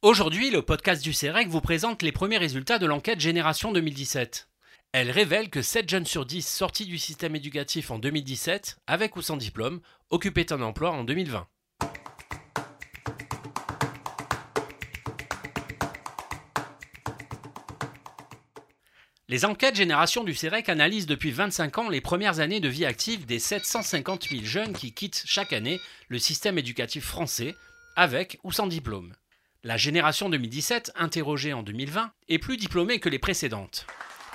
Aujourd'hui, le podcast du CEREC vous présente les premiers résultats de l'enquête Génération 2017. Elle révèle que 7 jeunes sur 10 sortis du système éducatif en 2017, avec ou sans diplôme, occupaient un emploi en 2020. Les enquêtes Génération du CEREC analysent depuis 25 ans les premières années de vie active des 750 000 jeunes qui quittent chaque année le système éducatif français, avec ou sans diplôme. La génération 2017, interrogée en 2020, est plus diplômée que les précédentes.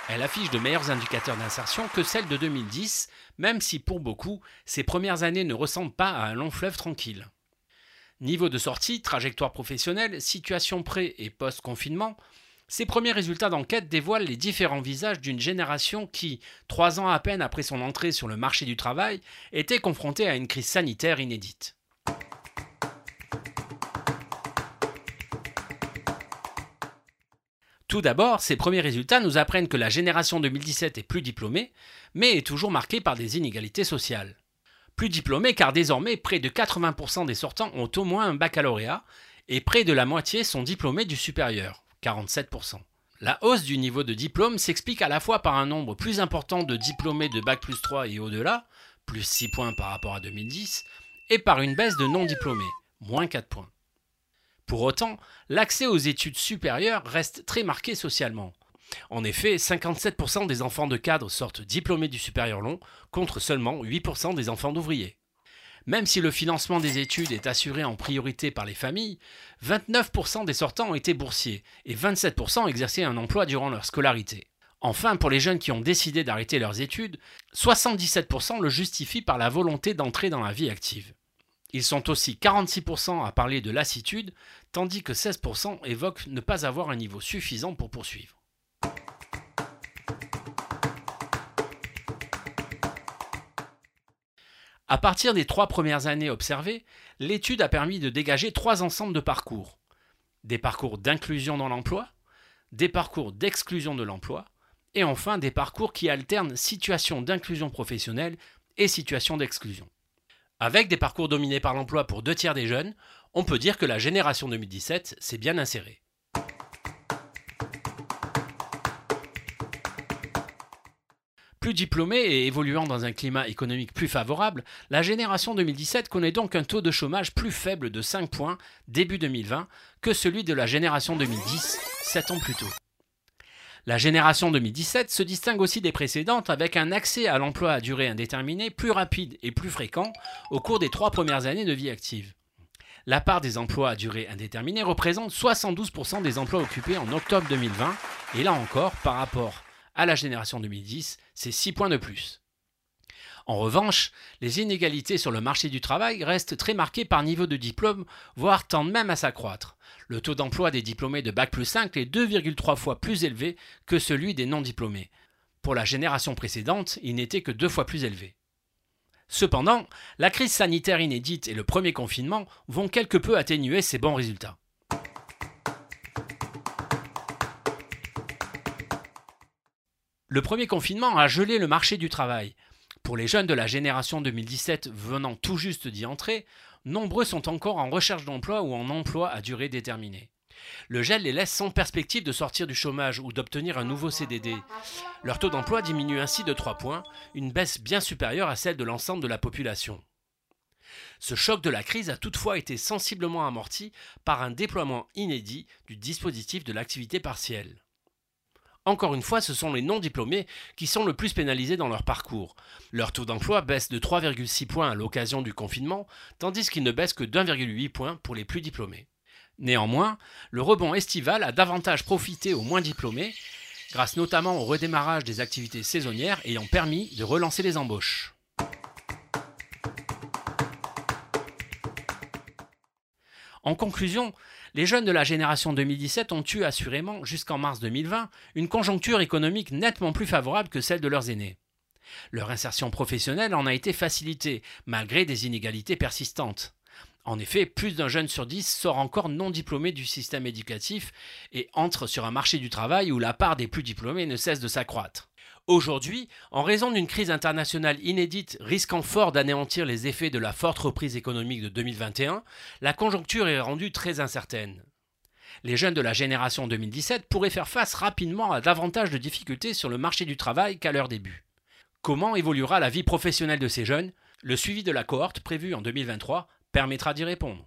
Elle affiche de meilleurs indicateurs d'insertion que celle de 2010, même si pour beaucoup, ces premières années ne ressemblent pas à un long fleuve tranquille. Niveau de sortie, trajectoire professionnelle, situation pré- et post-confinement, ces premiers résultats d'enquête dévoilent les différents visages d'une génération qui, trois ans à peine après son entrée sur le marché du travail, était confrontée à une crise sanitaire inédite. Tout d'abord, ces premiers résultats nous apprennent que la génération 2017 est plus diplômée, mais est toujours marquée par des inégalités sociales. Plus diplômée car désormais près de 80% des sortants ont au moins un baccalauréat et près de la moitié sont diplômés du supérieur, 47%. La hausse du niveau de diplôme s'explique à la fois par un nombre plus important de diplômés de Bac plus 3 et au-delà, plus 6 points par rapport à 2010, et par une baisse de non-diplômés, moins 4 points. Pour autant, l'accès aux études supérieures reste très marqué socialement. En effet, 57% des enfants de cadres sortent diplômés du supérieur long, contre seulement 8% des enfants d'ouvriers. Même si le financement des études est assuré en priorité par les familles, 29% des sortants ont été boursiers et 27% exerçaient un emploi durant leur scolarité. Enfin, pour les jeunes qui ont décidé d'arrêter leurs études, 77% le justifient par la volonté d'entrer dans la vie active. Ils sont aussi 46% à parler de lassitude, tandis que 16% évoquent ne pas avoir un niveau suffisant pour poursuivre. À partir des trois premières années observées, l'étude a permis de dégager trois ensembles de parcours. Des parcours d'inclusion dans l'emploi, des parcours d'exclusion de l'emploi, et enfin des parcours qui alternent situation d'inclusion professionnelle et situation d'exclusion. Avec des parcours dominés par l'emploi pour deux tiers des jeunes, on peut dire que la génération 2017 s'est bien insérée. Plus diplômée et évoluant dans un climat économique plus favorable, la génération 2017 connaît donc un taux de chômage plus faible de 5 points début 2020 que celui de la génération 2010, 7 ans plus tôt. La génération 2017 se distingue aussi des précédentes avec un accès à l'emploi à durée indéterminée plus rapide et plus fréquent au cours des trois premières années de vie active. La part des emplois à durée indéterminée représente 72% des emplois occupés en octobre 2020, et là encore, par rapport à la génération 2010, c'est 6 points de plus. En revanche, les inégalités sur le marché du travail restent très marquées par niveau de diplôme, voire tendent même à s'accroître. Le taux d'emploi des diplômés de Bac plus 5 est 2,3 fois plus élevé que celui des non-diplômés. Pour la génération précédente, il n'était que deux fois plus élevé. Cependant, la crise sanitaire inédite et le premier confinement vont quelque peu atténuer ces bons résultats. Le premier confinement a gelé le marché du travail. Pour les jeunes de la génération 2017 venant tout juste d'y entrer, nombreux sont encore en recherche d'emploi ou en emploi à durée déterminée. Le gel les laisse sans perspective de sortir du chômage ou d'obtenir un nouveau CDD. Leur taux d'emploi diminue ainsi de 3 points, une baisse bien supérieure à celle de l'ensemble de la population. Ce choc de la crise a toutefois été sensiblement amorti par un déploiement inédit du dispositif de l'activité partielle. Encore une fois, ce sont les non-diplômés qui sont le plus pénalisés dans leur parcours. Leur taux d'emploi baisse de 3,6 points à l'occasion du confinement, tandis qu'il ne baisse que d'1,8 points pour les plus diplômés. Néanmoins, le rebond estival a davantage profité aux moins diplômés, grâce notamment au redémarrage des activités saisonnières ayant permis de relancer les embauches. En conclusion, les jeunes de la génération 2017 ont eu assurément, jusqu'en mars 2020, une conjoncture économique nettement plus favorable que celle de leurs aînés. Leur insertion professionnelle en a été facilitée, malgré des inégalités persistantes. En effet, plus d'un jeune sur dix sort encore non diplômé du système éducatif et entre sur un marché du travail où la part des plus diplômés ne cesse de s'accroître. Aujourd'hui, en raison d'une crise internationale inédite risquant fort d'anéantir les effets de la forte reprise économique de 2021, la conjoncture est rendue très incertaine. Les jeunes de la génération 2017 pourraient faire face rapidement à davantage de difficultés sur le marché du travail qu'à leur début. Comment évoluera la vie professionnelle de ces jeunes? Le suivi de la cohorte prévu en 2023 permettra d'y répondre.